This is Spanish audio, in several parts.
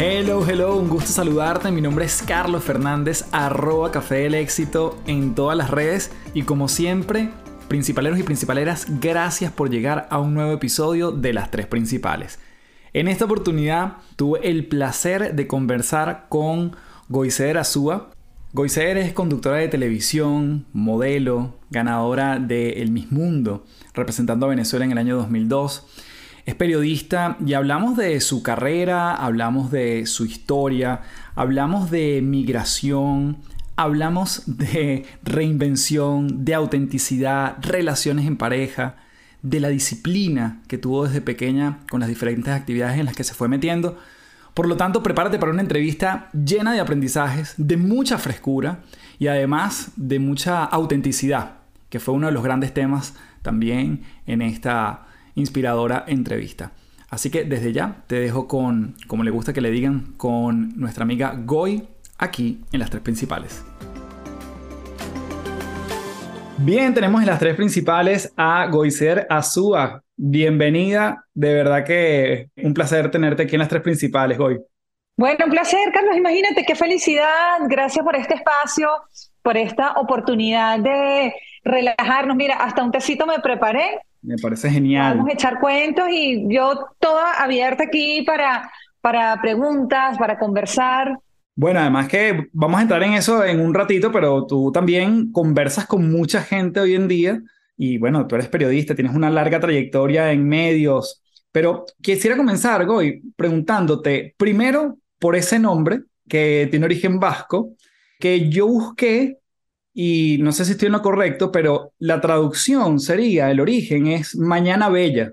Hello, hello, un gusto saludarte. Mi nombre es Carlos Fernández, arroba Café del Éxito en todas las redes. Y como siempre, principaleros y principaleras, gracias por llegar a un nuevo episodio de las tres principales. En esta oportunidad tuve el placer de conversar con Goicer Azúa. Goicer es conductora de televisión, modelo, ganadora de El Miss Mundo, representando a Venezuela en el año 2002 es periodista y hablamos de su carrera, hablamos de su historia, hablamos de migración, hablamos de reinvención, de autenticidad, relaciones en pareja, de la disciplina que tuvo desde pequeña con las diferentes actividades en las que se fue metiendo. Por lo tanto, prepárate para una entrevista llena de aprendizajes, de mucha frescura y además de mucha autenticidad, que fue uno de los grandes temas también en esta inspiradora entrevista. Así que desde ya te dejo con, como le gusta que le digan, con nuestra amiga Goy aquí en las tres principales. Bien, tenemos en las tres principales a Goiser Azúa. Bienvenida, de verdad que un placer tenerte aquí en las tres principales, Goy. Bueno, un placer, Carlos. Imagínate qué felicidad. Gracias por este espacio, por esta oportunidad de relajarnos. Mira, hasta un tecito me preparé me parece genial. Vamos a echar cuentos y yo toda abierta aquí para, para preguntas, para conversar. Bueno, además que vamos a entrar en eso en un ratito, pero tú también conversas con mucha gente hoy en día y bueno, tú eres periodista, tienes una larga trayectoria en medios, pero quisiera comenzar, Goy, preguntándote primero por ese nombre que tiene origen vasco, que yo busqué y no sé si estoy en lo correcto, pero la traducción sería, el origen es Mañana Bella,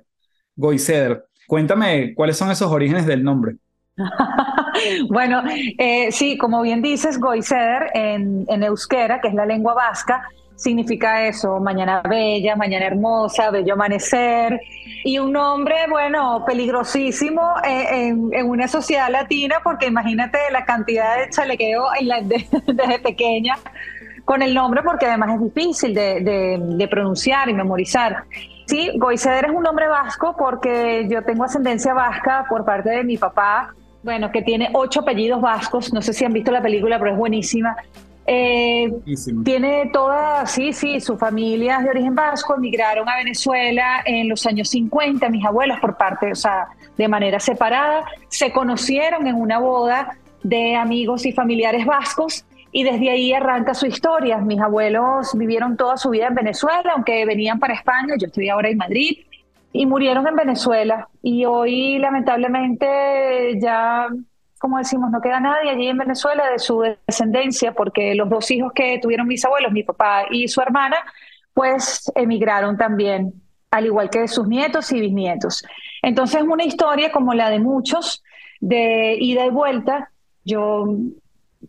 Goiceder. Cuéntame cuáles son esos orígenes del nombre. bueno, eh, sí, como bien dices, Goiceder en, euskera, que es la lengua vasca, significa eso, mañana bella, mañana hermosa, bello amanecer, y un nombre, bueno, peligrosísimo eh, en, una sociedad latina, porque imagínate la cantidad de chalequeo desde pequeña con el nombre porque además es difícil de, pronunciar y memorizar. Sí, Goiceder es un nombre vasco porque yo tengo ascendencia vasca por parte de mi papá, bueno, que tiene ocho apellidos vascos, no sé si han visto la película, pero es buenísima. Eh, tiene toda, sí, sí, su familia es de origen vasco, emigraron a Venezuela en los años 50, mis abuelos por parte, o sea, de manera separada, se conocieron en una boda de amigos y familiares vascos y desde ahí arranca su historia. Mis abuelos vivieron toda su vida en Venezuela, aunque venían para España, yo estoy ahora en Madrid, y murieron en Venezuela. Y hoy lamentablemente ya, como decimos, no queda nadie allí en Venezuela de su descendencia, porque los dos hijos que tuvieron mis abuelos, mi papá y su hermana, pues emigraron también, al igual que sus nietos y bisnietos. Entonces, una historia como la de muchos, de ida y vuelta. Yo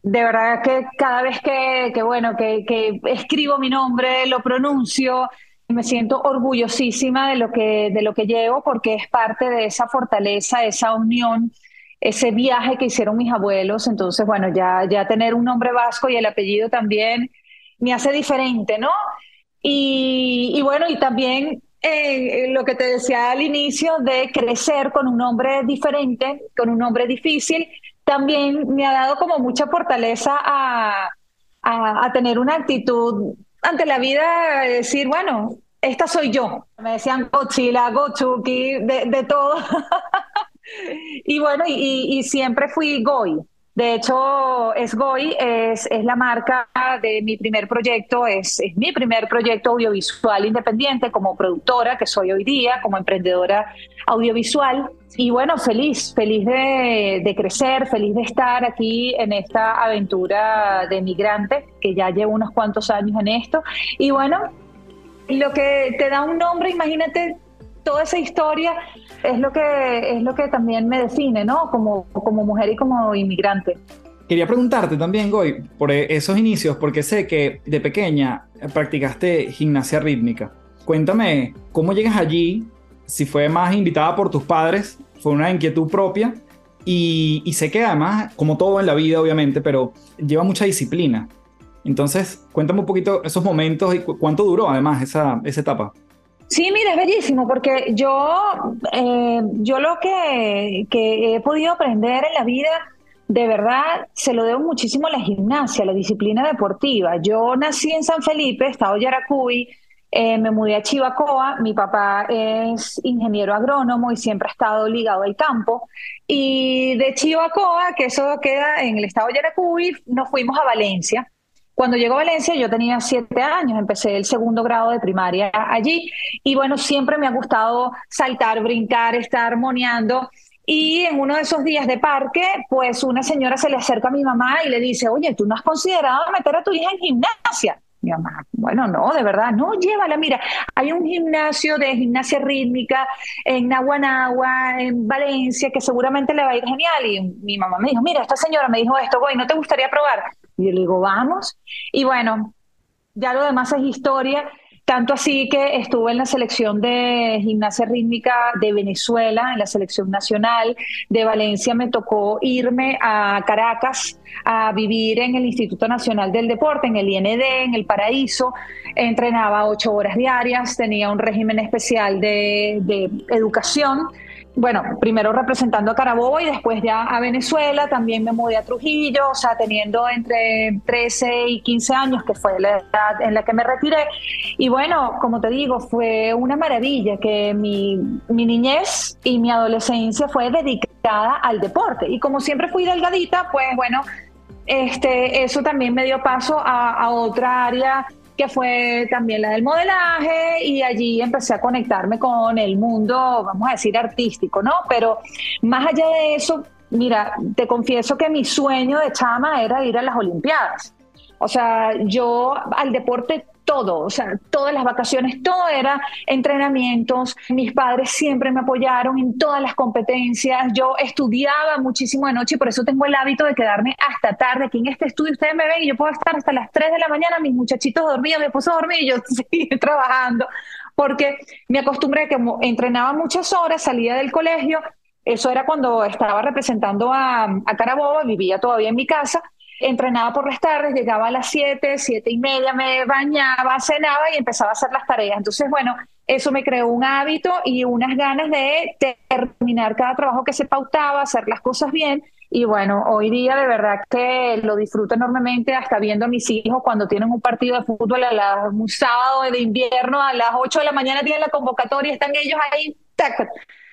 de verdad que cada vez que, bueno, que, escribo mi nombre, lo pronuncio, me siento orgullosísima de lo que, de lo que llevo porque es parte de esa fortaleza, esa unión, ese viaje que hicieron mis abuelos. Entonces, bueno, ya, ya tener un nombre vasco y el apellido también me hace diferente, ¿no? Y, bueno, y también eh, lo que te decía al inicio de crecer con un nombre diferente, con un nombre difícil, también me ha dado como mucha fortaleza a, a, tener una actitud ante la vida, de decir, bueno, esta soy yo. Me decían Godzilla, Gochuki, de, de todo. y bueno, y, siempre fui Goy. De hecho, Esgoy es, es la marca de mi primer proyecto, es, es mi primer proyecto audiovisual independiente como productora, que soy hoy día, como emprendedora audiovisual. Y bueno, feliz, feliz de, de, crecer, feliz de estar aquí en esta aventura de migrante, que ya llevo unos cuantos años en esto. Y bueno, lo que te da un nombre, imagínate toda esa historia es lo que, es lo que también me define, ¿no? Como, como mujer y como inmigrante. Quería preguntarte también, Goy, por esos inicios, porque sé que de pequeña practicaste gimnasia rítmica. Cuéntame, ¿cómo llegas allí? Si fue más invitada por tus padres, fue una inquietud propia. Y, y sé que además, como todo en la vida, obviamente, pero lleva mucha disciplina. Entonces, cuéntame un poquito esos momentos y cuánto duró además esa, esa etapa. Sí, mira, es bellísimo porque yo, eh, yo lo que, he podido aprender en la vida, de verdad, se lo debo muchísimo a la gimnasia, a la disciplina deportiva. Yo nací en San Felipe, estado Yaracuy, eh, me mudé a Chivacoa, mi papá es ingeniero agrónomo y siempre ha estado ligado al campo. Y de Chivacoa, que eso queda en el estado de Yaracuy, nos fuimos a Valencia. Cuando llegó a Valencia yo tenía siete años, empecé el segundo grado de primaria allí y bueno, siempre me ha gustado saltar, brincar, estar armoniando. Y en uno de esos días de parque, pues una señora se le acerca a mi mamá y le dice, oye, ¿tú no has considerado meter a tu hija en gimnasia? Mi mamá, bueno, no, de verdad, no, llévala, mira, hay un gimnasio de gimnasia rítmica en Naguanagua, en Valencia, que seguramente le va a ir genial. Y mi mamá me dijo, mira, esta señora me dijo esto, güey, ¿no te gustaría probar? Y yo le digo, vamos. Y bueno, ya lo demás es historia. Tanto así que estuve en la selección de gimnasia rítmica de Venezuela, en la selección nacional. De Valencia me tocó irme a Caracas a vivir en el Instituto Nacional del Deporte, en el IND, en el Paraíso. Entrenaba ocho horas diarias, tenía un régimen especial de, de educación bueno, primero representando a Carabobo y después ya a Venezuela, también me mudé a Trujillo, o sea, teniendo entre 13 y 15 años, que fue la edad en la que me retiré. Y bueno, como te digo, fue una maravilla que mi, mi niñez y mi adolescencia fue dedicada al deporte. Y como siempre fui delgadita, pues bueno, este, eso también me dio paso a, a otra área que fue también la del modelaje y allí empecé a conectarme con el mundo, vamos a decir, artístico, ¿no? Pero más allá de eso, mira, te confieso que mi sueño de chama era ir a las Olimpiadas. O sea, yo al deporte todo, o sea, todas las vacaciones, todo era entrenamientos. Mis padres siempre me apoyaron en todas las competencias. Yo estudiaba muchísimo de noche y por eso tengo el hábito de quedarme hasta tarde. Aquí en este estudio ustedes me ven y yo puedo estar hasta las 3 de la mañana, mis muchachitos dormían, mi esposo dormía y yo seguía trabajando, porque me acostumbré que entrenaba muchas horas, salía del colegio. Eso era cuando estaba representando a, a Carabobo, vivía todavía en mi casa entrenaba por las tardes, llegaba a las 7, 7 y media, me bañaba, cenaba y empezaba a hacer las tareas. Entonces, bueno, eso me creó un hábito y unas ganas de terminar cada trabajo que se pautaba, hacer las cosas bien. Y bueno, hoy día de verdad que lo disfruto enormemente, hasta viendo a mis hijos cuando tienen un partido de fútbol a la, un sábado de invierno a las 8 de la mañana tienen la convocatoria, están ellos ahí. ¡tac!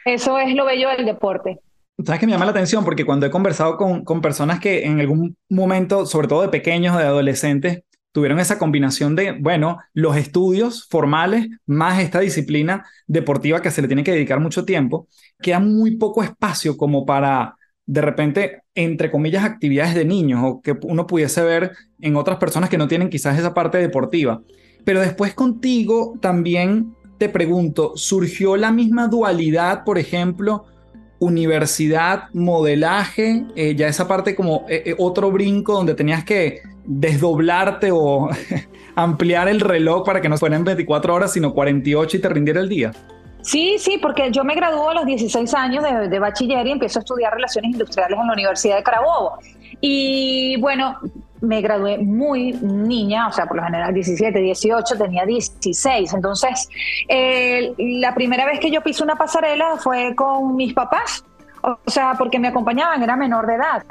Eso es lo bello del deporte. ¿Sabes que me llama la atención? Porque cuando he conversado con, con personas que en algún momento, sobre todo de pequeños, de adolescentes, tuvieron esa combinación de, bueno, los estudios formales más esta disciplina deportiva que se le tiene que dedicar mucho tiempo, queda muy poco espacio como para, de repente, entre comillas, actividades de niños o que uno pudiese ver en otras personas que no tienen quizás esa parte deportiva. Pero después contigo también te pregunto, ¿surgió la misma dualidad, por ejemplo, universidad, modelaje, eh, ya esa parte como eh, eh, otro brinco donde tenías que desdoblarte o ampliar el reloj para que no fueran 24 horas, sino 48 y te rindiera el día? Sí, sí, porque yo me graduó a los 16 años de, de, bachiller y empiezo a estudiar relaciones industriales en la Universidad de Carabobo. Y bueno, me gradué muy niña, o sea, por lo general 17, 18, tenía 16. Entonces, la primera vez que yo piso una pasarela fue con mis papás, o sea, porque me acompañaban, era menor de edad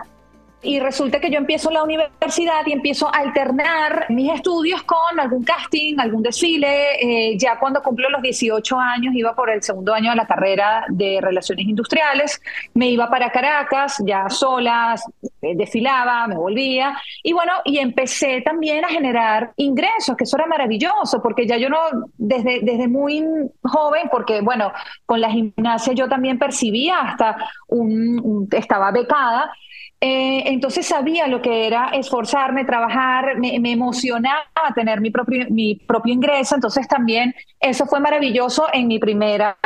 y resulta que yo empiezo la universidad y empiezo a alternar mis estudios con algún casting, algún desfile. Eh, ya cuando cumplo los 18 años, iba por el segundo año de la carrera de Relaciones Industriales, me iba para Caracas, ya sola, eh, desfilaba, me volvía. Y bueno, y empecé también a generar ingresos, que eso era maravilloso, porque ya yo no, desde, desde muy joven, porque bueno, con la gimnasia yo también percibía hasta un estaba becada eh, entonces sabía lo que era esforzarme, trabajar, me, emocionaba tener mi propio, mi propio ingreso, entonces también eso fue maravilloso en mi primera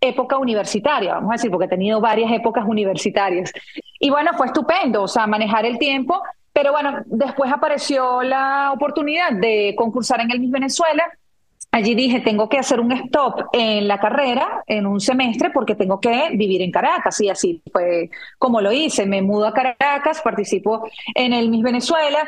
época universitaria, vamos a decir, porque he tenido varias épocas universitarias. Y bueno, fue estupendo, o sea, manejar el tiempo, pero bueno, después apareció la oportunidad de concursar en el Miss Venezuela Allí dije, tengo que hacer un stop en la carrera, en un semestre, porque tengo que vivir en Caracas. Y así fue como lo hice. Me mudo a Caracas, participo en el Miss Venezuela,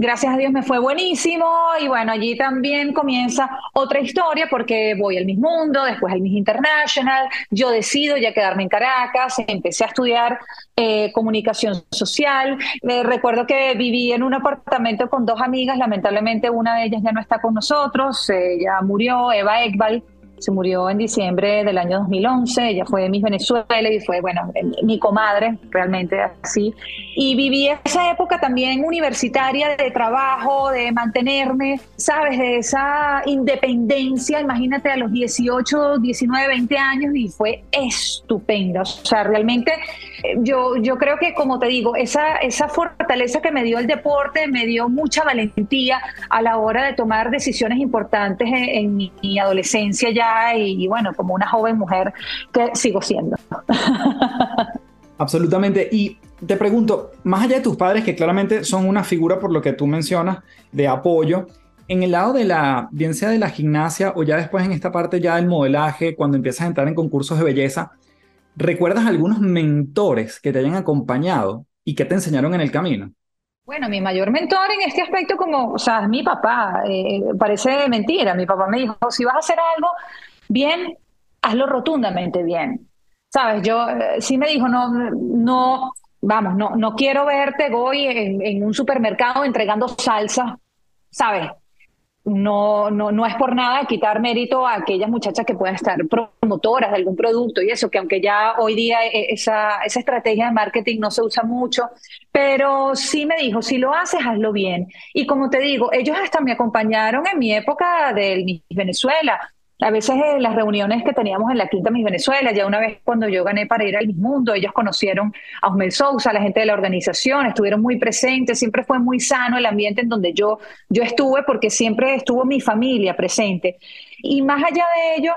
Gracias a Dios me fue buenísimo y bueno, allí también comienza otra historia porque voy al Miss Mundo, después al Miss International, yo decido ya quedarme en Caracas, empecé a estudiar eh, comunicación social, recuerdo que viví en un apartamento con dos amigas, lamentablemente una de ellas ya no está con nosotros, ella murió, Eva Ekbal, se murió en diciembre del año 2011, ella fue Miss Venezuela y fue, bueno, mi comadre, realmente así. Y viví esa época también universitaria de trabajo, de mantenerme, ¿sabes? De esa independencia, imagínate a los 18, 19, 20 años y fue estupenda. O sea, realmente eh, yo, yo creo que, como te digo, esa, esa fortaleza que me dio el deporte me dio mucha valentía a la hora de tomar decisiones importantes en mi adolescencia ya y, bueno, como una joven mujer que sigo siendo. Absolutamente. Y te pregunto, más allá de tus padres, que claramente son una figura por lo que tú mencionas de apoyo, en el lado de la, bien sea de la gimnasia o ya después en esta parte ya del modelaje, cuando empiezas a entrar en concursos de belleza, ¿recuerdas algunos mentores que te hayan acompañado y que te enseñaron en el camino? Bueno, mi mayor mentor en este aspecto, como, o sea, mi papá. Eh, parece mentira. Mi papá me dijo, si vas a hacer algo bien, hazlo rotundamente bien. Sabes, yo eh, sí me dijo, no, no, vamos, no, no quiero verte, voy en, en un supermercado entregando salsa, ¿sabes? No, no, no es por nada quitar mérito a aquellas muchachas que puedan estar promotoras de algún producto y eso, que aunque ya hoy día e, esa, esa estrategia de marketing no se usa mucho, pero sí me dijo, si lo haces, hazlo bien. Y como te digo, ellos hasta me acompañaron en mi época del Venezuela a veces en las reuniones que teníamos en la Quinta Miss Venezuela, ya una vez cuando yo gané para ir al Miss Mundo, ellos conocieron a Osmel Sousa, la gente de la organización, estuvieron muy presentes, siempre fue muy sano el ambiente en donde yo, yo estuve porque siempre estuvo mi familia presente. Y más allá de ello,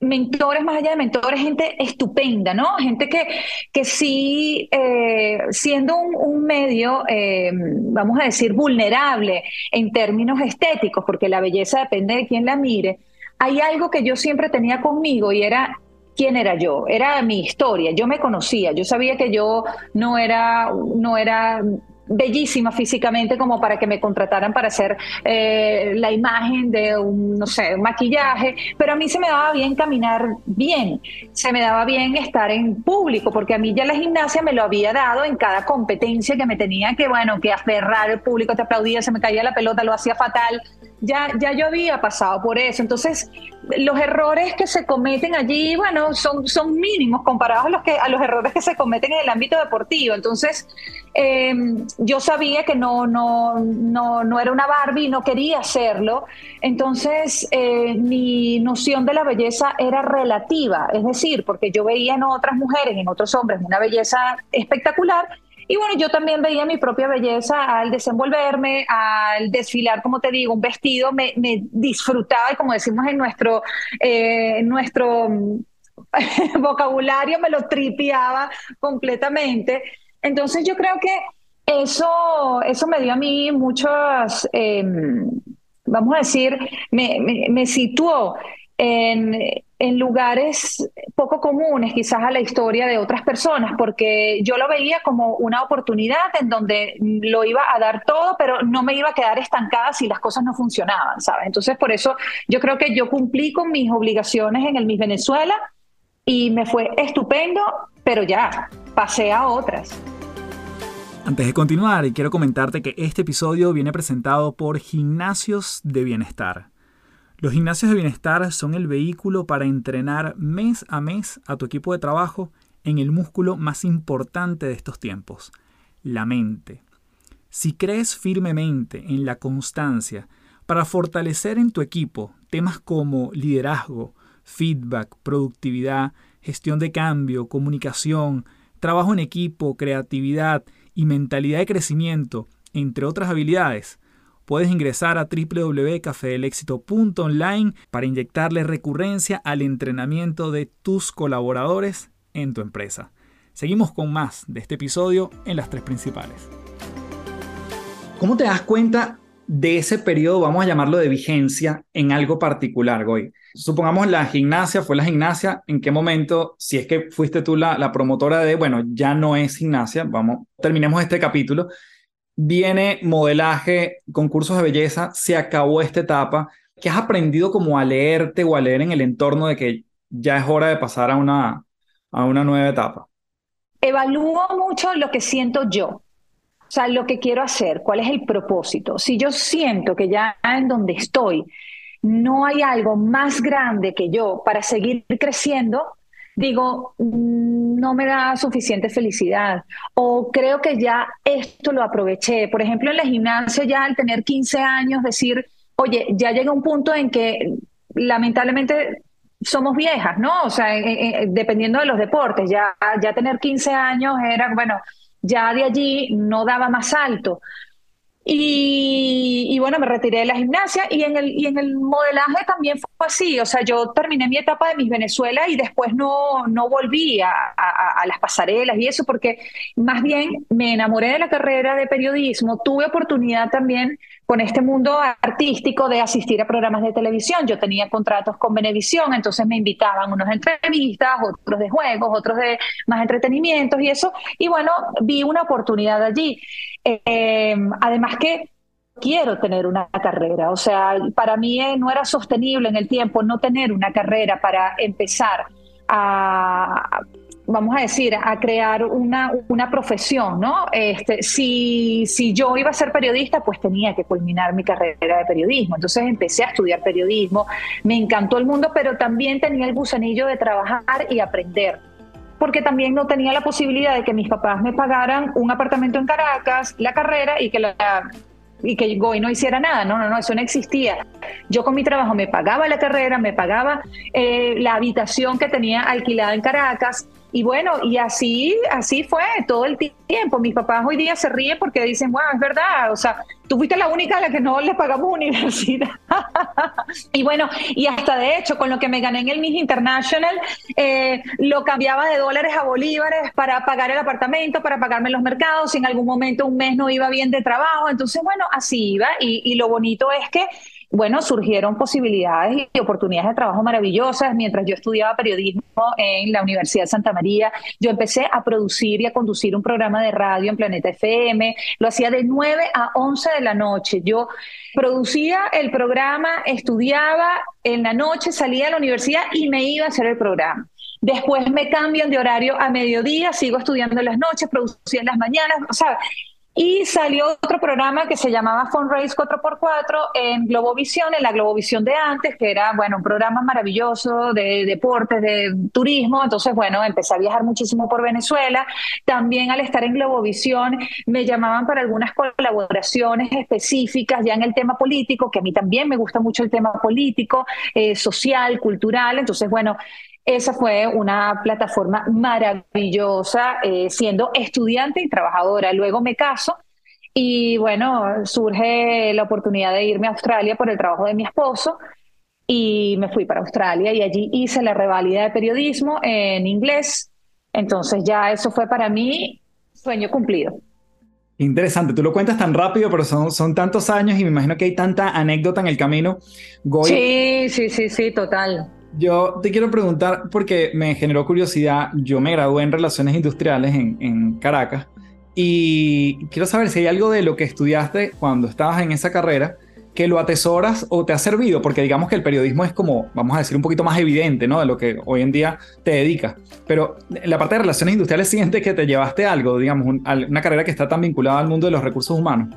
mentores, más allá de mentores, gente estupenda, ¿no? Gente que, que sí, eh, siendo un, medio, eh, vamos a decir, vulnerable en términos estéticos, porque la belleza depende de quién la mire, hay algo que yo siempre tenía conmigo y era quién era yo, era mi historia, yo me conocía, yo sabía que yo no era, no era bellísima físicamente como para que me contrataran para hacer eh, la imagen de un, no sé, un maquillaje, pero a mí se me daba bien caminar bien, se me daba bien estar en público, porque a mí ya la gimnasia me lo había dado en cada competencia que me tenía que, bueno, que aferrar el público, te aplaudía, se me caía la pelota, lo hacía fatal, ya, ya yo había pasado por eso. Entonces, los errores que se cometen allí, bueno, son, son mínimos comparados a los, que, a los errores que se cometen en el ámbito deportivo. Entonces, em, yo sabía que no, no, no, no, era una Barbie, no quería hacerlo. Entonces, eh, mi noción de la belleza era relativa, es decir, porque yo veía en otras mujeres, en otros hombres, una belleza espectacular Y bueno, yo también veía mi propia belleza al desenvolverme, al desfilar, como te digo, un vestido, me, disfrutaba y como decimos en nuestro, eh, nuestro vocabulario, me lo tripeaba completamente. Entonces yo creo que eso, eso me dio a mí muchas, em, vamos a decir, me, me situó en, en, lugares poco comunes quizás a la historia de otras personas, porque yo lo veía como una oportunidad en donde lo iba a dar todo, pero no me iba a quedar estancada si las cosas no funcionaban, ¿sabes? Entonces, por eso yo creo que yo cumplí con mis obligaciones en el Miss Venezuela y me fue estupendo, pero ya, pasé a otras. Antes de continuar, quiero comentarte que este episodio viene presentado por Gimnasios de Bienestar. Los gimnasios de bienestar son el vehículo para entrenar mes a mes a tu equipo de trabajo en el músculo más importante de estos tiempos, la mente. Si crees firmemente en la constancia para fortalecer en tu equipo temas como liderazgo, feedback, productividad, gestión de cambio, comunicación, trabajo en equipo, creatividad y mentalidad de crecimiento, entre otras habilidades, puedes ingresar a www.cafedelexito.online para inyectarle recurrencia al entrenamiento de tus colaboradores en tu empresa. Seguimos con más de este episodio en las tres principales. ¿Cómo te das cuenta de ese periodo, vamos a llamarlo de vigencia, en algo particular, Goy? Supongamos la gimnasia, fue la gimnasia, ¿en qué momento, si es que fuiste tú la, promotora de, bueno, ya no es gimnasia, vamos, terminemos este capítulo, viene modelaje, concursos de belleza, se acabó esta etapa. ¿Qué has aprendido como a leerte o a leer en el entorno de que ya es hora de pasar a una, a una nueva etapa? Evalúo mucho lo que siento yo, sea, lo que quiero hacer, cuál es el propósito. Si yo siento que ya en donde estoy no hay algo más grande que yo para seguir creciendo, digo, mm, no me da suficiente felicidad o creo que ya esto lo aproveché. Por ejemplo, en la gimnasia ya al tener 15 años decir, oye, ya llega un punto en que lamentablemente somos viejas, ¿no? O sea, dependiendo de los deportes, ya, ya tener 15 años era, bueno, ya de allí no daba más alto. Y, bueno, me retiré de la gimnasia y en, el, y en el modelaje también fue así. O sea, yo terminé mi etapa de mis Venezuela y después no, no volví a, a, las pasarelas y eso porque más bien me enamoré de la carrera de periodismo. Tuve oportunidad también con este mundo artístico de asistir a programas de televisión. Yo tenía contratos con Venevisión, entonces me invitaban unos entrevistas, otros de juegos, otros de más entretenimientos y eso. Y bueno, vi una oportunidad allí. Eh, además que quiero tener una carrera, o sea, para mí eh, no era sostenible en el tiempo no tener una carrera para empezar a, vamos a decir, a crear una, una profesión, ¿no? Este, si, si yo iba a ser periodista, pues tenía que culminar mi carrera de periodismo. Entonces empecé a estudiar periodismo, me encantó el mundo, pero también tenía el gusanillo de trabajar y aprender porque también no tenía la posibilidad de que mis papás me pagaran un apartamento en Caracas, la carrera y que la y que Goy no hiciera nada. No, no, no, eso no existía. Yo con mi trabajo me pagaba la carrera, me pagaba eh, la habitación que tenía alquilada en Caracas. Y bueno, y así, así fue todo el tiempo. Mis papás hoy día se ríen porque dicen, bueno, es verdad, o sea, tú fuiste la única a la que no le pagamos universidad. y bueno, y hasta de hecho, con lo que me gané en el Miss International, eh, lo cambiaba de dólares a bolívares para pagar el apartamento, para pagarme los mercados. Si en algún momento un mes no iba bien de trabajo, entonces, bueno, así iba. Y, y lo bonito es que bueno, surgieron posibilidades y oportunidades de trabajo maravillosas. Mientras yo estudiaba periodismo en la Universidad de Santa María, yo empecé a producir y a conducir un programa de radio en Planeta FM. Lo hacía de 9 a 11 de la noche. Yo producía el programa, estudiaba en la noche, salía de la universidad y me iba a hacer el programa. Después me cambian de horario a mediodía, sigo estudiando en las noches, producía en las mañanas, o sea, y salió otro programa que se llamaba Fundraise 4x4 en Globovisión, en la Globovisión de antes, que era, bueno, un programa maravilloso de deportes, de turismo. Entonces, bueno, empecé a viajar muchísimo por Venezuela. También al estar en Globovisión me llamaban para algunas colaboraciones específicas ya en el tema político, que a mí también me gusta mucho el tema político, eh, social, cultural. Entonces, bueno, esa fue una plataforma maravillosa, eh, siendo estudiante y trabajadora. Luego me caso y bueno, surge la oportunidad de irme a Australia por el trabajo de mi esposo y me fui para Australia y allí hice la revalida de periodismo en inglés. Entonces ya eso fue para mí sueño cumplido. Interesante, tú lo cuentas tan rápido, pero son, son tantos años y me imagino que hay tanta anécdota en el camino. sí, sí, sí, sí, total. Yo te quiero preguntar, porque me generó curiosidad, yo me gradué en Relaciones Industriales en, en Caracas y quiero saber si hay algo de lo que estudiaste cuando estabas en esa carrera que lo atesoras o te ha servido, porque digamos que el periodismo es como, vamos a decir, un poquito más evidente, ¿no? De lo que hoy en día te dedicas. Pero la parte de relaciones industriales sientes que te llevaste algo, digamos, una carrera que está tan vinculada al mundo de los recursos humanos.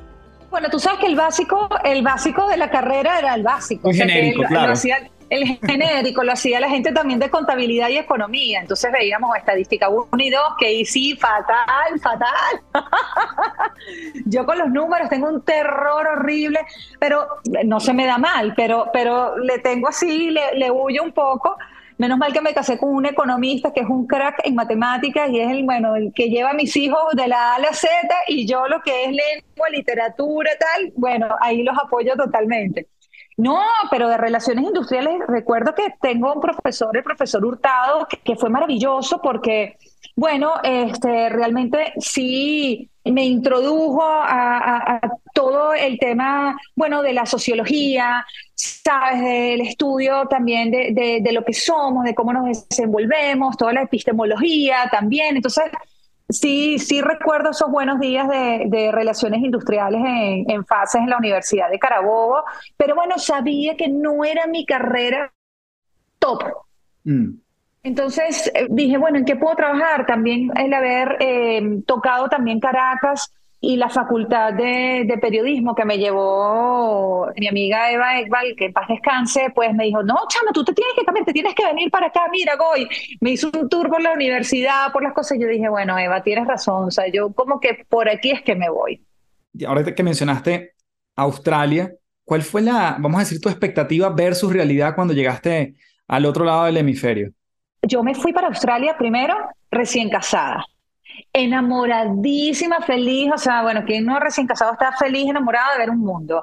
Bueno, tú sabes que el básico, el básico de la carrera era el básico. genérico, claro el genérico lo hacía la gente también de contabilidad y economía. Entonces veíamos estadística 1 y 2, que sí, fatal, fatal. Yo con los números tengo un terror horrible, pero no se me da mal, pero, pero le tengo así, le, huyo un poco. Menos mal que me casé con un economista que es un crack en matemáticas y es el, bueno, el que lleva a mis hijos de la A a la Z y yo lo que es lengua, literatura, tal, bueno, ahí los apoyo totalmente. No, pero de relaciones industriales recuerdo que tengo un profesor, el profesor Hurtado, que, fue maravilloso porque, bueno, este, realmente sí me introdujo a, todo el tema, bueno, de la sociología, sabes, del estudio también de, de lo que somos, de cómo nos desenvolvemos, toda la epistemología también. Entonces, Sí, sí recuerdo esos buenos días de, relaciones industriales en, fases en la Universidad de Carabobo, pero bueno, sabía que no era mi carrera top. Mm. Entonces eh, dije, bueno, ¿en qué puedo trabajar? También el haber eh, tocado también Caracas y la facultad de, periodismo que me llevó mi amiga Eva Ekbal, que en paz descanse, pues me dijo, no, chama, tú te tienes que cambiar, te tienes que venir para acá, mira, voy. Me hizo un tour por la universidad, por las cosas, y yo dije, bueno, Eva, tienes razón, o sea, yo como que por aquí es que me voy. Y ahora que mencionaste Australia, ¿cuál fue la, vamos a decir, tu expectativa versus realidad cuando llegaste al otro lado del hemisferio? Yo me fui para Australia primero recién casada enamoradísima, feliz, o sea, bueno, quien no recién casado está feliz, enamorado de ver un mundo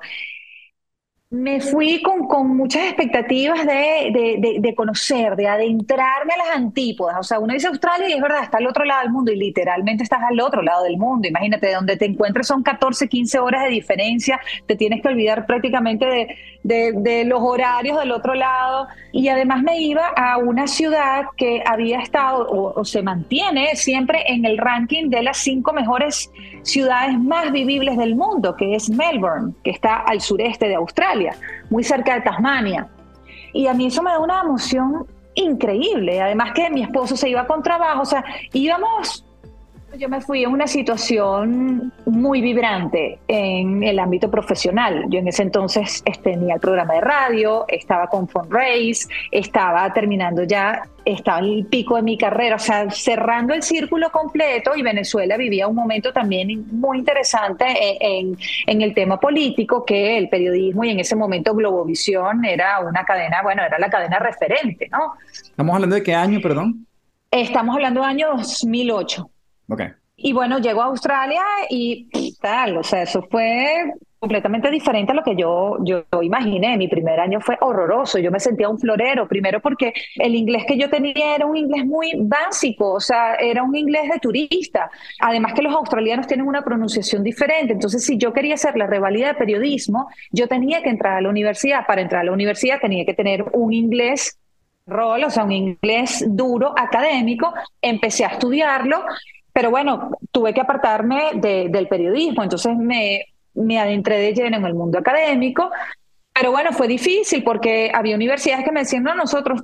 me fui con, con muchas expectativas de, de, de, conocer, de adentrarme a las antípodas. O sea, uno dice Australia y es verdad, está al otro lado del mundo y literalmente estás al otro lado del mundo. Imagínate, donde te encuentres son 14, 15 horas de diferencia, te tienes que olvidar prácticamente de, los horarios del otro lado. Y además me iba a una ciudad que había estado o, o se mantiene siempre en el ranking de las cinco mejores ciudades más vivibles del mundo, que es Melbourne, que está al sureste de Australia, muy cerca de Tasmania. Y a mí eso me da una emoción increíble. Además que mi esposo se iba con trabajo, o sea, íbamos yo me fui en una situación muy vibrante en el ámbito profesional. Yo en ese entonces tenía el programa de radio, estaba con Fundraise, estaba terminando ya, estaba en el pico de mi carrera, o sea, cerrando el círculo completo y Venezuela vivía un momento también muy interesante en, en el tema político, que el periodismo y en ese momento Globovisión era una cadena, bueno, era la cadena referente, ¿no? ¿Estamos hablando de qué año, perdón? Estamos hablando del año 2008. Y bueno, llego a Australia y tal, o sea, eso fue completamente diferente a lo que yo, yo imaginé. Mi primer año fue horroroso, yo me sentía un florero, primero porque el inglés que yo tenía era un inglés muy básico, o sea, era un inglés de turista. Además que los australianos tienen una pronunciación diferente, entonces si yo quería hacer la revalida de periodismo, yo tenía que entrar a la universidad. Para entrar a la universidad tenía que tener un inglés rol, o sea, un inglés duro, académico, empecé a estudiarlo pero bueno, tuve que apartarme del periodismo, entonces me, me adentré de lleno en el mundo académico. Pero bueno, fue difícil porque había universidades que me decían, no, nosotros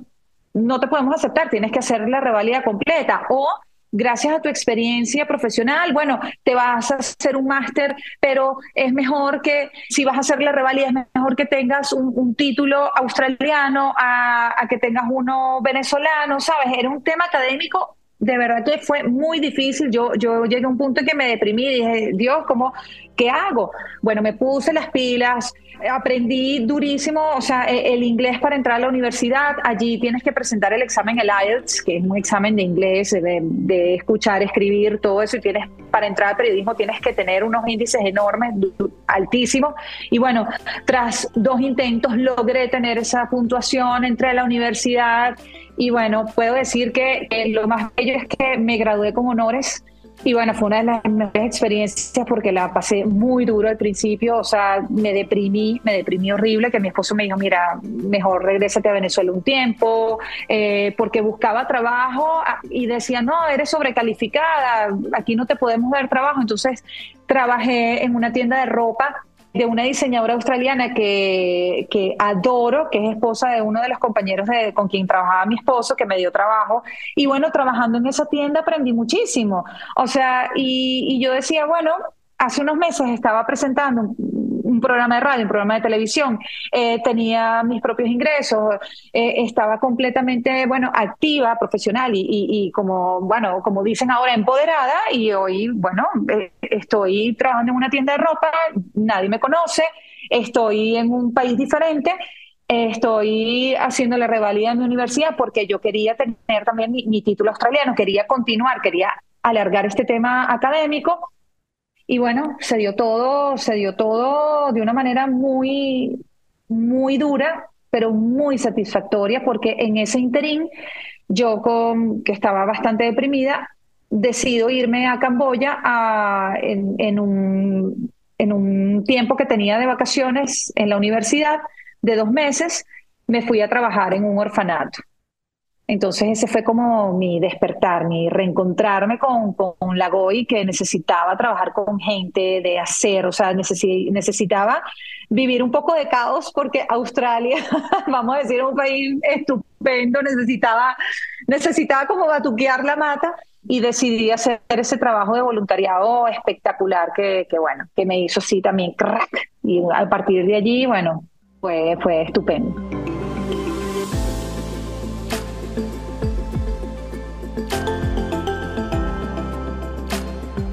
no te podemos aceptar, tienes que hacer la revalida completa. O gracias a tu experiencia profesional, bueno, te vas a hacer un máster, pero es mejor que, si vas a hacer la revalida, es mejor que tengas un, título australiano a, a, que tengas uno venezolano, ¿sabes? Era un tema académico de verdad que fue muy difícil. Yo, yo llegué a un punto en que me deprimí y dije, Dios, ¿cómo, ¿qué hago? Bueno, me puse las pilas, aprendí durísimo, o sea, e, el inglés para entrar a la universidad, allí tienes que presentar el examen, el IELTS, que es un examen de inglés, de, escuchar, escribir, todo eso, y tienes, para entrar al periodismo tienes que tener unos índices enormes, altísimos, y bueno, tras dos intentos logré tener esa puntuación, entré a la universidad, y bueno, puedo decir que lo más bello es que me gradué con honores, y bueno, fue una de las mejores experiencias porque la pasé muy duro al principio, o sea, me deprimí, me deprimí horrible, que mi esposo me dijo, mira, mejor regrésate a Venezuela un tiempo, eh, porque buscaba trabajo ah, y decía, no, eres sobrecalificada, aquí no te podemos dar trabajo. Entonces trabajé en una tienda de ropa de una diseñadora australiana que, que, adoro, que es esposa de uno de los compañeros con quien trabajaba mi esposo, que me dio trabajo. Y bueno, trabajando en esa tienda aprendí muchísimo. O sea, y, y yo decía, bueno, hace unos meses estaba presentando un programa de radio, un programa de televisión, eh, tenía mis propios ingresos, eh, estaba completamente, bueno, activa, profesional y, como, bueno, como dicen ahora, empoderada y hoy, bueno, eh, estoy trabajando en una tienda de ropa, nadie me conoce, estoy en un país diferente. Estoy haciendo la revalida en mi universidad porque yo quería tener también mi título australiano, quería continuar, quería alargar este tema académico y bueno, se dio todo, se dio todo de una manera muy, muy dura, pero muy satisfactoria, porque en ese interín, yo que estaba bastante deprimida, decido irme a Camboya en, en, un, en un tiempo que tenía de vacaciones en la universidad de dos meses, me fui a trabajar en un orfanato. Entonces ese fue como mi despertar, mi reencontrarme con, con la GOI que necesitaba trabajar con gente, de hacer, o sea, necesitaba vivir un poco de caos porque Australia, vamos a decir, un país estupendo, necesitaba, necesitaba como batuquear la mata y decidí hacer ese trabajo de voluntariado espectacular que, bueno, que me hizo así también crack. Y a partir de allí, bueno, fue, fue estupendo.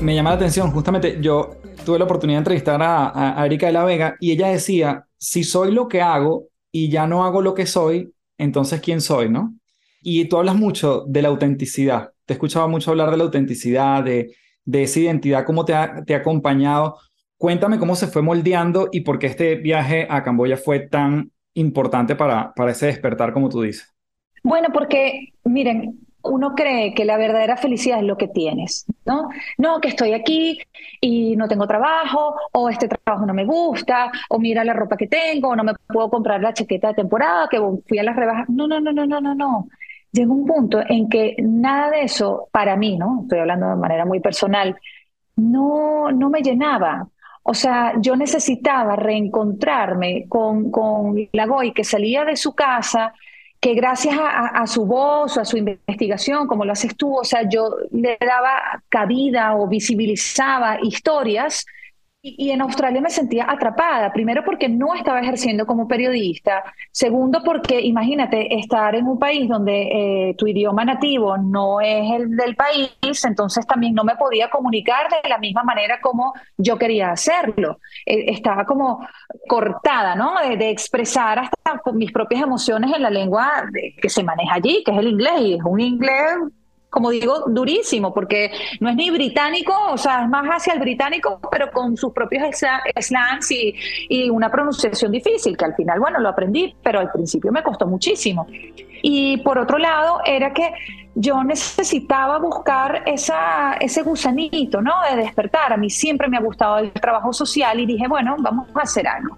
Me llama la atención, justamente yo tuve la oportunidad de entrevistar a, Erika de la Vega y ella decía, si soy lo que hago y ya no hago lo que soy, entonces ¿quién soy, no? Y tú hablas mucho de la autenticidad. Te he escuchado mucho hablar de la autenticidad, de, esa identidad, cómo te ha, te ha acompañado. Cuéntame cómo se fue moldeando y por qué este viaje a Camboya fue tan importante para, para ese despertar, como tú dices. Bueno, porque miren, uno cree que la verdadera felicidad es lo que tienes, ¿no? No, que estoy aquí y no tengo trabajo, o este trabajo no me gusta, o mira la ropa que tengo, o no me puedo comprar la chaqueta de temporada, que fui a las rebajas. No, no, no, no, no, no, no. Llega un punto en que nada de eso, para mí, ¿no? Estoy hablando de manera muy personal, no, no me llenaba. O sea, yo necesitaba reencontrarme con, con la Goy que salía de su casa, que gracias a, su voz o a su investigación, como lo haces tú, o sea, yo le daba cabida o visibilizaba historias y, en Australia me sentía atrapada, primero porque no estaba ejerciendo como periodista, segundo porque imagínate estar en un país donde eh, tu idioma nativo no es el del país, entonces también no me podía comunicar de la misma manera como yo quería hacerlo. Eh, estaba como cortada, ¿no? De, expresar hasta mis propias emociones en la lengua que se maneja allí, que es el inglés, y es un inglés como digo, durísimo, porque no es ni británico, o sea, es más hacia el británico, pero con sus propios slangs y, y, una pronunciación difícil, que al final, bueno, lo aprendí, pero al principio me costó muchísimo. Y por otro lado, era que yo necesitaba buscar esa, ese gusanito, ¿no? De despertar. A mí siempre me ha gustado el trabajo social y dije, bueno, vamos a hacer algo.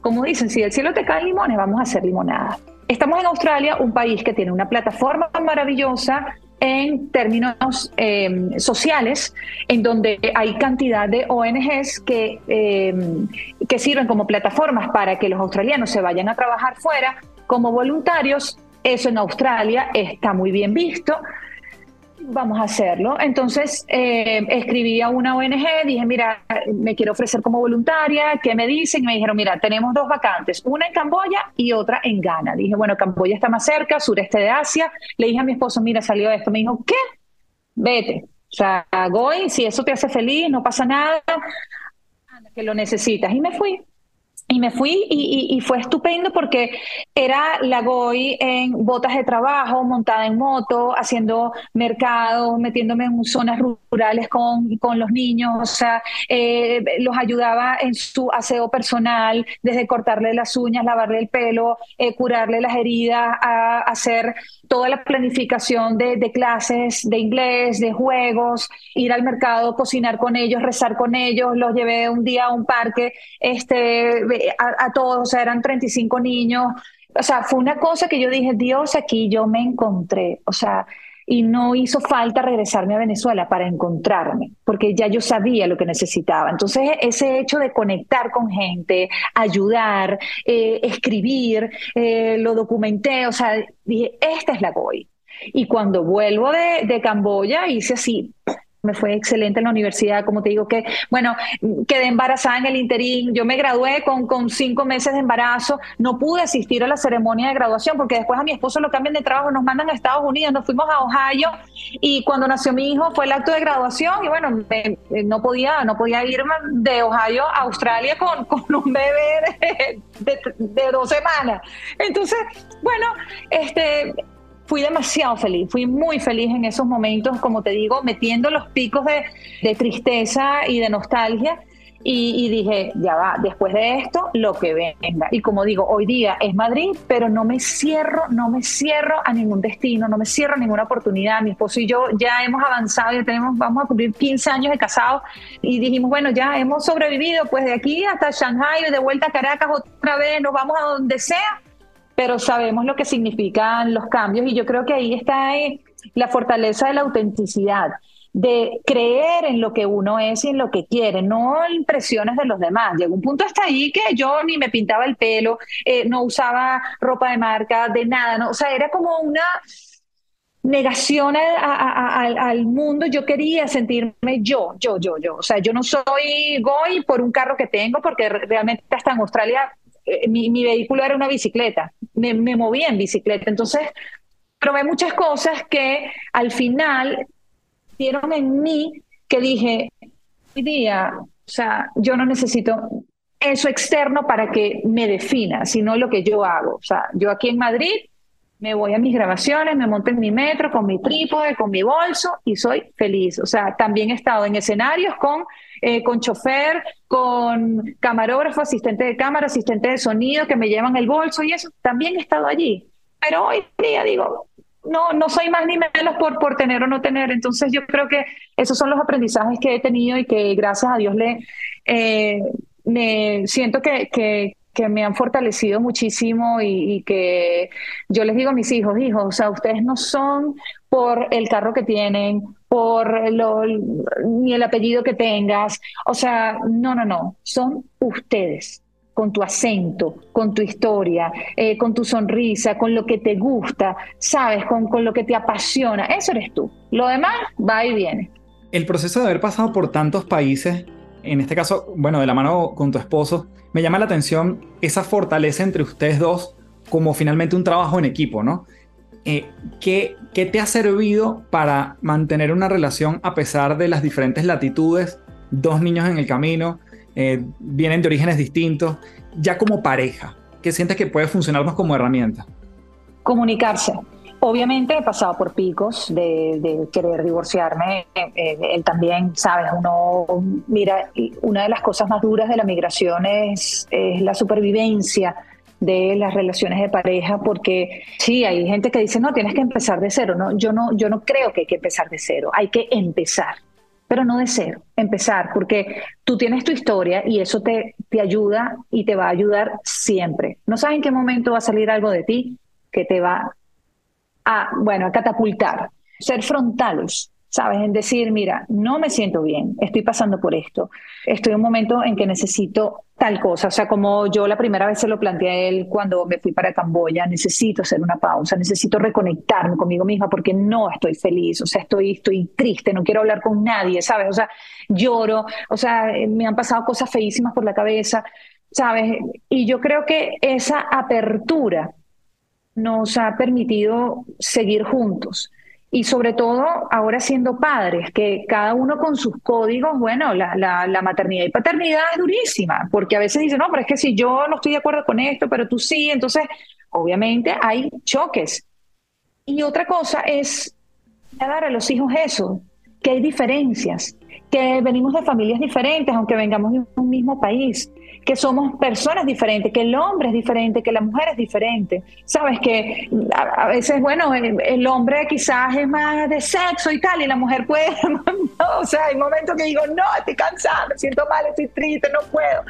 Como dicen, si del cielo te caen limones, vamos a hacer limonada. Estamos en Australia, un país que tiene una plataforma maravillosa, en términos em, sociales, en donde hay cantidad de ONGs que, em, que sirven como plataformas para que los australianos se vayan a trabajar fuera como voluntarios. Eso en Australia está muy bien visto vamos a hacerlo. Entonces eh, escribí a una ONG, dije, mira, me quiero ofrecer como voluntaria, ¿qué me dicen? Y me dijeron, mira, tenemos dos vacantes, una en Camboya y otra en Ghana. Dije, bueno, Camboya está más cerca, sureste de Asia. Le dije a mi esposo, mira, salió esto. Me dijo, ¿qué? Vete. O sea, Goy, si eso te hace feliz, no pasa nada, que lo necesitas. Y me fui. Y me fui y, fue estupendo porque era la Goy en botas de trabajo, montada en moto, haciendo mercados, metiéndome en zonas rurales con, con los niños, o sea, eh, los ayudaba en su aseo personal, desde cortarle las uñas, lavarle el pelo, eh, curarle las heridas, a hacer toda la planificación de, de clases de inglés, de juegos, ir al mercado, cocinar con ellos, rezar con ellos, los llevé un día a un parque, este a, todos, o sea, eran 35 niños. O sea, fue una cosa que yo dije, Dios, aquí yo me encontré. O sea, y no hizo falta regresarme a Venezuela para encontrarme, porque ya yo sabía lo que necesitaba. Entonces, ese hecho de conectar con gente, ayudar, eh, escribir, eh, lo documenté, o sea, dije, esta es la GOI. Y cuando vuelvo de, de Camboya, hice así, me fue excelente en la universidad, como te digo que, bueno, quedé embarazada en el interín, yo me gradué con, con cinco meses de embarazo, no pude asistir a la ceremonia de graduación porque después a mi esposo lo cambian de trabajo, nos mandan a Estados Unidos, nos fuimos a Ohio y cuando nació mi hijo fue el acto de graduación y bueno, no, podía, no podía irme de Ohio a Australia con, con un bebé de, de dos semanas. Entonces, bueno, este fui demasiado feliz, fui muy feliz en esos momentos, como te digo, metiendo los picos de, tristeza y de nostalgia. Y, dije, ya va, después de esto, lo que venga. Y como digo, hoy día es Madrid, pero no me cierro, no me cierro a ningún destino, no me cierro a ninguna oportunidad. Mi esposo y yo ya hemos avanzado, ya tenemos, vamos a cumplir 15 años de casados y dijimos, bueno, ya hemos sobrevivido, pues de aquí hasta Shanghai, de vuelta a Caracas otra vez, nos vamos a donde sea pero sabemos lo que significan los cambios y yo creo que ahí está eh, la fortaleza de la autenticidad de creer en lo que uno es y en lo que quiere, no impresiones de los demás. Llegó un punto hasta ahí que yo ni me pintaba el pelo, eh, no usaba ropa de marca, de nada, ¿no? o sea, era como una negación al mundo, yo quería sentirme yo, yo, yo, yo. O sea, yo no soy goy por un carro que tengo, porque realmente hasta en Australia eh, mi, vehículo era una bicicleta, me, movía en bicicleta. Entonces, probé muchas cosas que al final dieron en mí que dije, hoy día, o sea, yo no necesito eso externo para que me defina, sino lo que yo hago. O sea, yo aquí en Madrid me voy a mis grabaciones, me monto en mi metro con mi trípode, con mi bolso y soy feliz. O sea, también he estado en escenarios con eh, con chofer, con camarógrafo, asistente de cámara, asistente de sonido que me llevan el bolso y eso, también he estado allí. Pero hoy día digo, no, no soy más ni menos por, por tener o no tener. Entonces yo creo que esos son los aprendizajes que he tenido y que gracias a Dios le eh, me siento que, que, que me han fortalecido muchísimo y, y, que yo les digo a mis hijos, hijos, o sea, ustedes no son por el carro que tienen, por lo, ni el apellido que tengas. O sea, no, no, no, son ustedes con tu acento, con tu historia, eh, con tu sonrisa, con lo que te gusta, sabes, con, con lo que te apasiona. Eso eres tú. Lo demás va y viene. El proceso de haber pasado por tantos países, en este caso, bueno, de la mano con tu esposo, me llama la atención esa fortaleza entre ustedes dos como finalmente un trabajo en equipo, ¿no? Eh, ¿qué, te ha servido para mantener una relación a pesar de las diferentes latitudes? Dos niños en el camino, eh, vienen de orígenes distintos, ya como pareja, ¿qué sientes que puede funcionar como herramienta? Comunicarse. Obviamente he pasado por picos de, querer divorciarme. Eh, él también, sabes, uno, mira, una de las cosas más duras de la migración es la supervivencia de las relaciones de pareja, porque sí, hay gente que dice, no, tienes que empezar de cero. No, yo, no, yo no creo que hay que empezar de cero, hay que empezar, pero no de cero, empezar, porque tú tienes tu historia y eso te, te ayuda y te va a ayudar siempre. No sabes en qué momento va a salir algo de ti que te va a, bueno, a catapultar. Ser frontales, ¿sabes? En decir, mira, no me siento bien, estoy pasando por esto, estoy en un momento en que necesito tal cosa, o sea, como yo la primera vez se lo planteé a él cuando me fui para Camboya, necesito hacer una pausa, necesito reconectarme conmigo misma porque no estoy feliz, o sea, estoy, estoy triste, no quiero hablar con nadie, ¿sabes? O sea, lloro, o sea, me han pasado cosas feísimas por la cabeza, ¿sabes? Y yo creo que esa apertura nos ha permitido seguir juntos y sobre todo ahora siendo padres, que cada uno con sus códigos, bueno, la, la, maternidad y paternidad es durísima, porque a veces dicen, no, pero es que si yo no estoy de acuerdo con esto, pero tú sí, entonces obviamente hay choques. Y otra cosa es dar a los hijos eso, que hay diferencias, que venimos de familias diferentes, aunque vengamos de un mismo país, que somos personas diferentes, que el hombre es diferente, que la mujer es diferente. Sabes que a, veces, bueno, el, hombre quizás es más de sexo y tal, y la mujer puede, o sea, hay momentos que digo, no, estoy cansada, me siento mal, estoy triste, no puedo.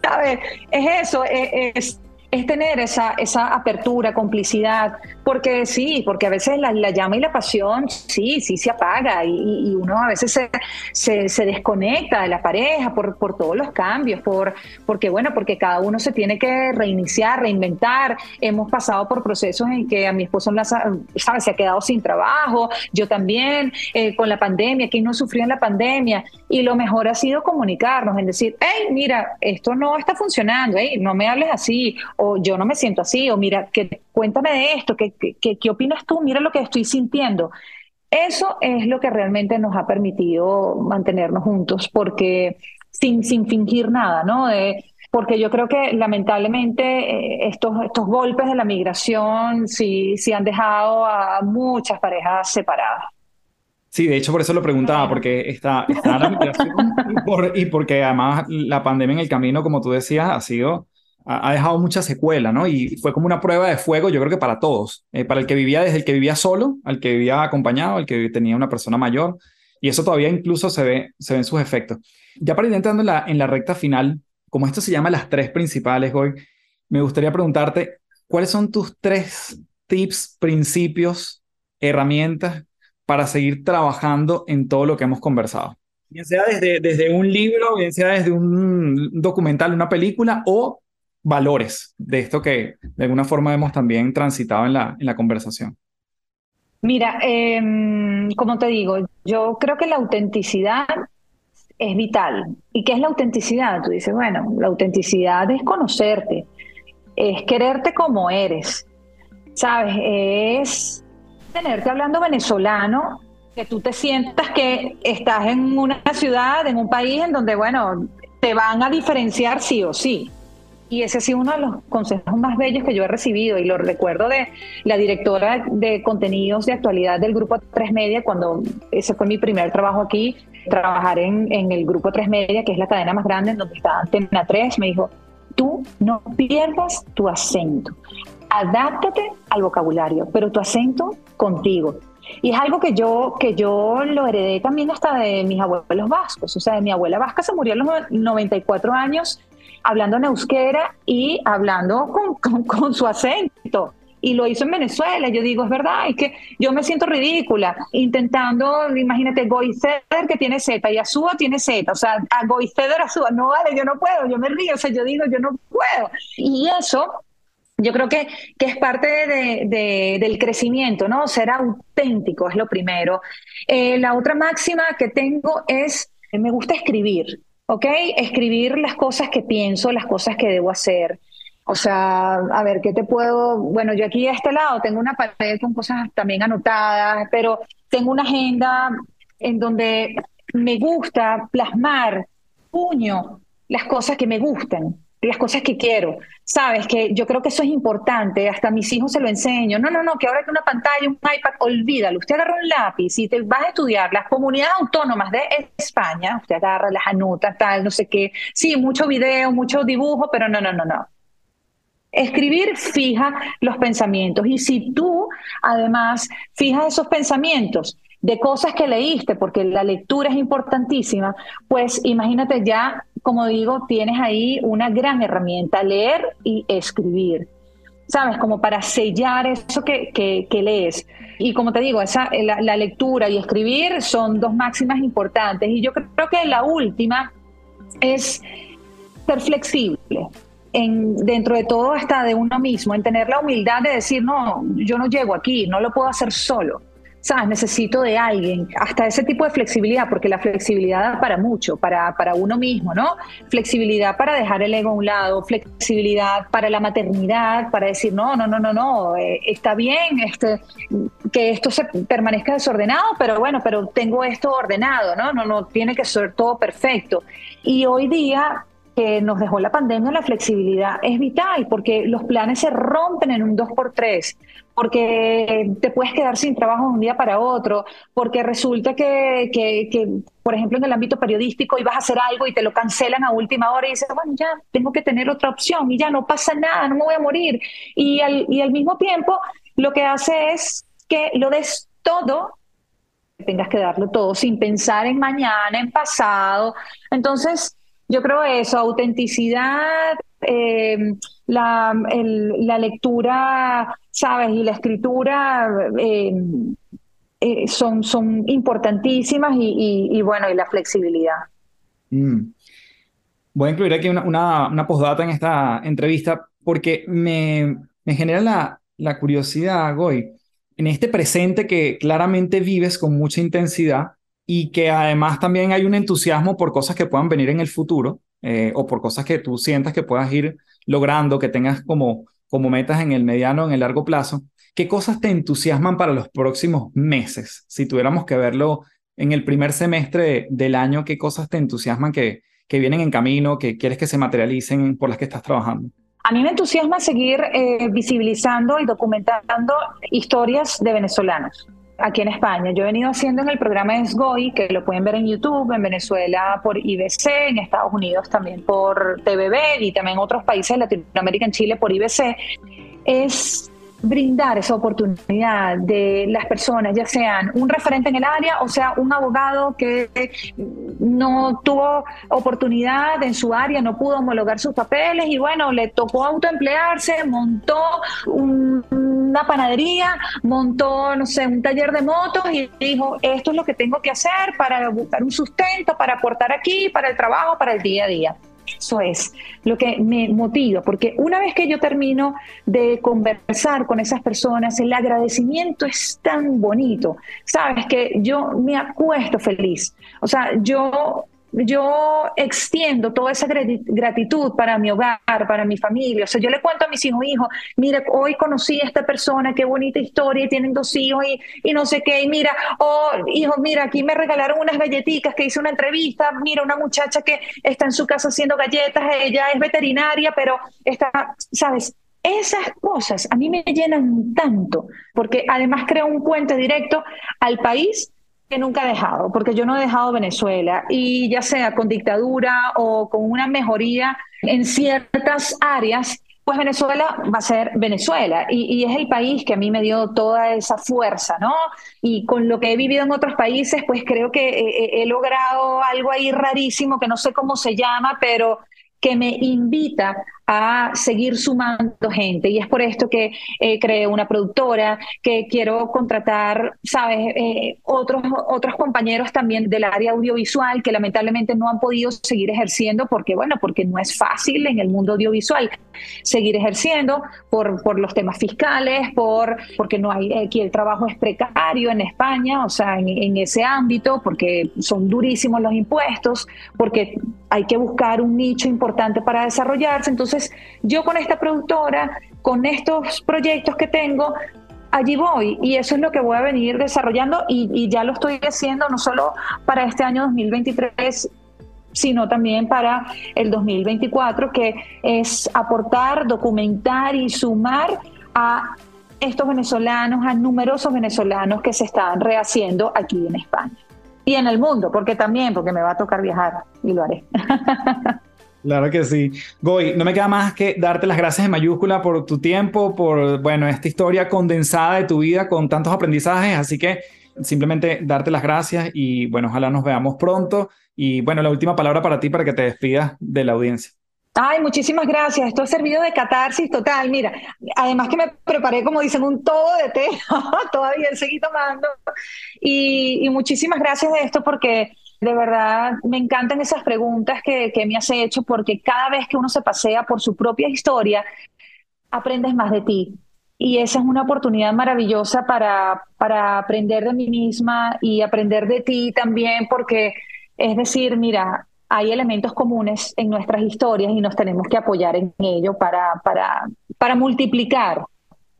¿Sabes? Es eso, es es tener esa, esa apertura, complicidad, porque sí, porque a veces la, llama y la pasión, sí, sí se apaga y, uno a veces se, se, desconecta de la pareja por, por todos los cambios, por, porque bueno, porque cada uno se tiene que reiniciar, reinventar. Hemos pasado por procesos en que a mi esposo ¿sabes? se ha quedado sin trabajo, yo también, eh, con la pandemia, que no sufrió en la pandemia, y lo mejor ha sido comunicarnos, en decir, hey, mira, esto no está funcionando, hey, no me hables así, o yo no me siento así, o mira, que, cuéntame de esto, ¿qué, qué, opinas tú? Mira lo que estoy sintiendo. Eso es lo que realmente nos ha permitido mantenernos juntos, porque sin, sin fingir nada, ¿no? porque yo creo que lamentablemente eh, estos, estos golpes de la migración sí, sí han dejado a muchas parejas separadas. Sí, de hecho por eso lo preguntaba, porque está, está la migración y, y, porque además la pandemia en el camino, como tú decías, ha sido ha dejado mucha secuela, ¿no? Y fue como una prueba de fuego, yo creo que para todos, eh, para el que vivía, desde el que vivía solo, al que vivía acompañado, al que tenía una persona mayor, y eso todavía incluso se ve, se ven sus efectos. Ya para ir entrando en la, en la recta final, como esto se llama las tres principales hoy, me gustaría preguntarte, ¿cuáles son tus tres tips, principios, herramientas para seguir trabajando en todo lo que hemos conversado? Bien sea desde, desde un libro, bien sea desde un documental, una película o valores de esto que de alguna forma hemos también transitado en la, en la conversación? Mira, em, como te digo, yo creo que la autenticidad es vital. ¿Y qué es la autenticidad? Tú dices, bueno, la autenticidad es conocerte, es quererte como eres, ¿sabes? Es tenerte hablando venezolano, que tú te sientas que estás en una ciudad, en un país en donde, bueno, te van a diferenciar sí o sí. Y ese ha sido uno de los consejos más bellos que yo he recibido y lo recuerdo de la directora de contenidos de actualidad del Grupo Tres Media, cuando ese fue mi primer trabajo aquí, trabajar en, en el Grupo Tres Media, que es la cadena más grande en donde está Antena 3, me dijo, tú no pierdas tu acento, adáptate al vocabulario, pero tu acento contigo. Y es algo que yo, que yo lo heredé también hasta de mis abuelos vascos. O sea, de mi abuela vasca se murió a los 94 años hablando en euskera y hablando con, con, su acento y lo hizo en Venezuela. Yo digo, es verdad, es que yo me siento ridícula intentando, imagínate, Goiceder que tiene Z y Azúa tiene Z, o sea, a Goiceder, Azúa, no vale, yo no puedo, yo me río, o sea, yo digo, yo no puedo. Y eso, yo creo que, que es parte de, del crecimiento, ¿no? Ser auténtico es lo primero. Eh, la otra máxima que tengo es, me gusta escribir. ¿Ok? Escribir las cosas que pienso, las cosas que debo hacer. O sea, a ver, ¿qué te puedo? Bueno, yo aquí a este lado tengo una pared con cosas también anotadas, pero tengo una agenda en donde me gusta plasmar, puño, las cosas que me gustan las cosas que quiero. Sabes que yo creo que eso es importante, hasta mis hijos se lo enseño. No, no, no, que ahora que una pantalla, un iPad, olvídalo. Usted agarra un lápiz y te vas a estudiar las comunidades autónomas de España, usted agarra las anotas, tal, no sé qué. Sí, mucho video, mucho dibujo, pero no, no, no, no. Escribir fija los pensamientos y si tú además fijas esos pensamientos de cosas que leíste, porque la lectura es importantísima, pues imagínate ya, como digo, tienes ahí una gran herramienta, leer y escribir. ¿Sabes? Como para sellar eso que, que, lees. Y como te digo, esa, la, lectura y escribir son dos máximas importantes. Y yo creo que la última es ser flexible. En, dentro de todo hasta de uno mismo, en tener la humildad de decir, no, yo no llego aquí, no lo puedo hacer solo. ¿Sabes? Necesito de alguien, hasta ese tipo de flexibilidad, porque la flexibilidad da para mucho, para, para uno mismo, ¿no? Flexibilidad para dejar el ego a un lado, flexibilidad para la maternidad, para decir, no, no, no, no, no, eh, está bien, este, que esto se permanezca desordenado, pero bueno, pero tengo esto ordenado, ¿no? No, no tiene que ser todo perfecto. Y hoy día que nos dejó la pandemia, la flexibilidad es vital porque los planes se rompen en un 2x3, porque te puedes quedar sin trabajo de un día para otro, porque resulta que, que, por ejemplo, en el ámbito periodístico ibas a hacer algo y te lo cancelan a última hora y dices, bueno, ya tengo que tener otra opción y ya no pasa nada, no me voy a morir. Y al, y al mismo tiempo lo que hace es que lo des todo tengas que darlo todo sin pensar en mañana, en pasado. Entonces, yo creo eso, autenticidad, eh, la, la, lectura, ¿sabes? Y la escritura eh, eh, son, son importantísimas y, bueno, y la flexibilidad. Mm. Voy a incluir aquí una, una, una postdata en esta entrevista porque me, me genera la, la curiosidad, Goy, en este presente que claramente vives con mucha intensidad y que además también hay un entusiasmo por cosas que puedan venir en el futuro eh, o por cosas que tú sientas que puedas ir logrando, que tengas como, como metas en el mediano, en el largo plazo. ¿Qué cosas te entusiasman para los próximos meses? Si tuviéramos que verlo en el primer semestre del año, ¿qué cosas te entusiasman que, que vienen en camino, que quieres que se materialicen, por las que estás trabajando? A mí me entusiasma seguir eh, visibilizando y documentando historias de venezolanos aquí en España. Yo he venido haciendo en el programa SGOI, que lo pueden ver en YouTube, en Venezuela por IBC, en Estados Unidos también por TVB y también en otros países de Latinoamérica, en Chile por IBC, es brindar esa oportunidad de las personas, ya sean un referente en el área o sea un abogado que no tuvo oportunidad en su área, no pudo homologar sus papeles y bueno, le tocó autoemplearse, montó una panadería, montó, no sé, un taller de motos y dijo, esto es lo que tengo que hacer para buscar un sustento, para aportar aquí, para el trabajo, para el día a día. Eso es lo que me motiva, porque una vez que yo termino de conversar con esas personas, el agradecimiento es tan bonito, sabes que yo me acuesto feliz. O sea, yo yo extiendo toda esa gratitud para mi hogar, para mi familia. O sea, yo le cuento a mis hijos, hijo, mira, hoy conocí a esta persona, qué bonita historia, y tienen dos hijos y, y no sé qué, y mira, oh, hijo, mira, aquí me regalaron unas galletitas que hice una entrevista, mira, una muchacha que está en su casa haciendo galletas, ella es veterinaria, pero está, ¿sabes? Esas cosas a mí me llenan tanto, porque además creo un puente directo al país que nunca he dejado, porque yo no he dejado Venezuela y ya sea con dictadura o con una mejoría en ciertas áreas, pues Venezuela va a ser Venezuela y, es el país que a mí me dio toda esa fuerza, ¿no? Y con lo que he vivido en otros países, pues creo que he, he logrado algo ahí rarísimo que no sé cómo se llama, pero que me invita a seguir sumando gente. Y es por esto que eh, creé una productora, que quiero contratar, ¿sabes?, eh, otros, otros compañeros también del área audiovisual que lamentablemente no han podido seguir ejerciendo porque, bueno, porque no es fácil en el mundo audiovisual seguir ejerciendo por, por los temas fiscales, por, porque no hay, aquí el trabajo es precario en España, o sea, en, en ese ámbito, porque son durísimos los impuestos, porque hay que buscar un nicho importante para desarrollarse. Entonces, yo con esta productora, con estos proyectos que tengo, allí voy y eso es lo que voy a venir desarrollando y, ya lo estoy haciendo no solo para este año 2023, sino también para el 2024, que es aportar, documentar y sumar a estos venezolanos, a numerosos venezolanos que se están rehaciendo aquí en España y en el mundo, porque también, porque me va a tocar viajar y lo haré. Claro que sí. Goy, no me queda más que darte las gracias en mayúscula por tu tiempo, por, bueno, esta historia condensada de tu vida con tantos aprendizajes, así que simplemente darte las gracias y bueno, ojalá nos veamos pronto. Y bueno, la última palabra para ti para que te despidas de la audiencia. Ay, muchísimas gracias. Esto ha servido de catarsis total. Mira, además que me preparé, como dicen, un todo de té. Todavía seguí tomando. Y, y, muchísimas gracias de esto porque de verdad me encantan esas preguntas que, que me has hecho porque cada vez que uno se pasea por su propia historia, aprendes más de ti. Y esa es una oportunidad maravillosa para, para aprender de mí misma y aprender de ti también, porque es decir, mira, hay elementos comunes en nuestras historias y nos tenemos que apoyar en ello para, para, para multiplicar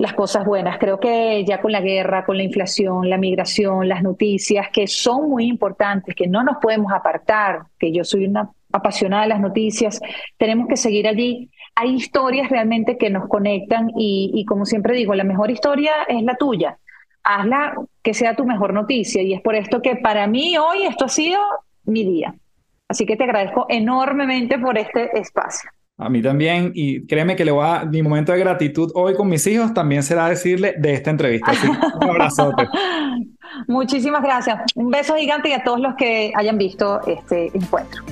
las cosas buenas. Creo que ya con la guerra, con la inflación, la migración, las noticias, que son muy importantes, que no nos podemos apartar, que yo soy una apasionada de las noticias, tenemos que seguir allí. Hay historias realmente que nos conectan y, y como siempre digo, la mejor historia es la tuya. Hazla que sea tu mejor noticia y es por esto que para mí hoy esto ha sido mi día. Así que te agradezco enormemente por este espacio. A mí también, y créeme que le voy a, mi momento de gratitud hoy con mis hijos también será decirle de esta entrevista. un abrazote. Muchísimas gracias. Un beso gigante y a todos los que hayan visto este encuentro.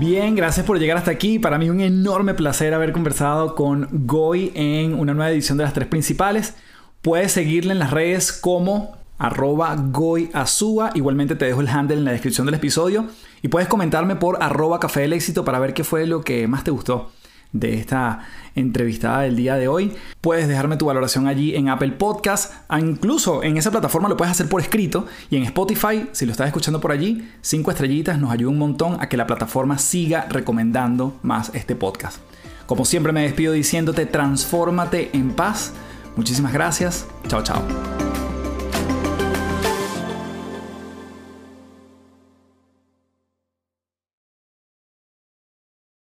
Bien, gracias por llegar hasta aquí. Para mí un enorme placer haber conversado con Goy en una nueva edición de las tres principales. Puedes seguirle en las redes como arroba goyazúa. Igualmente te dejo el handle en la descripción del episodio. Y puedes comentarme por arroba café del éxito para ver qué fue lo que más te gustó de esta entrevistada del día de hoy. Puedes dejarme tu valoración allí en Apple Podcast. Ah, incluso en esa plataforma lo puedes hacer por escrito. Y en Spotify, si lo estás escuchando por allí, cinco estrellitas nos ayuda un montón a que la plataforma siga recomendando más este podcast. Como siempre me despido diciéndote, transfórmate en paz. Muchísimas gracias. Chao, chao.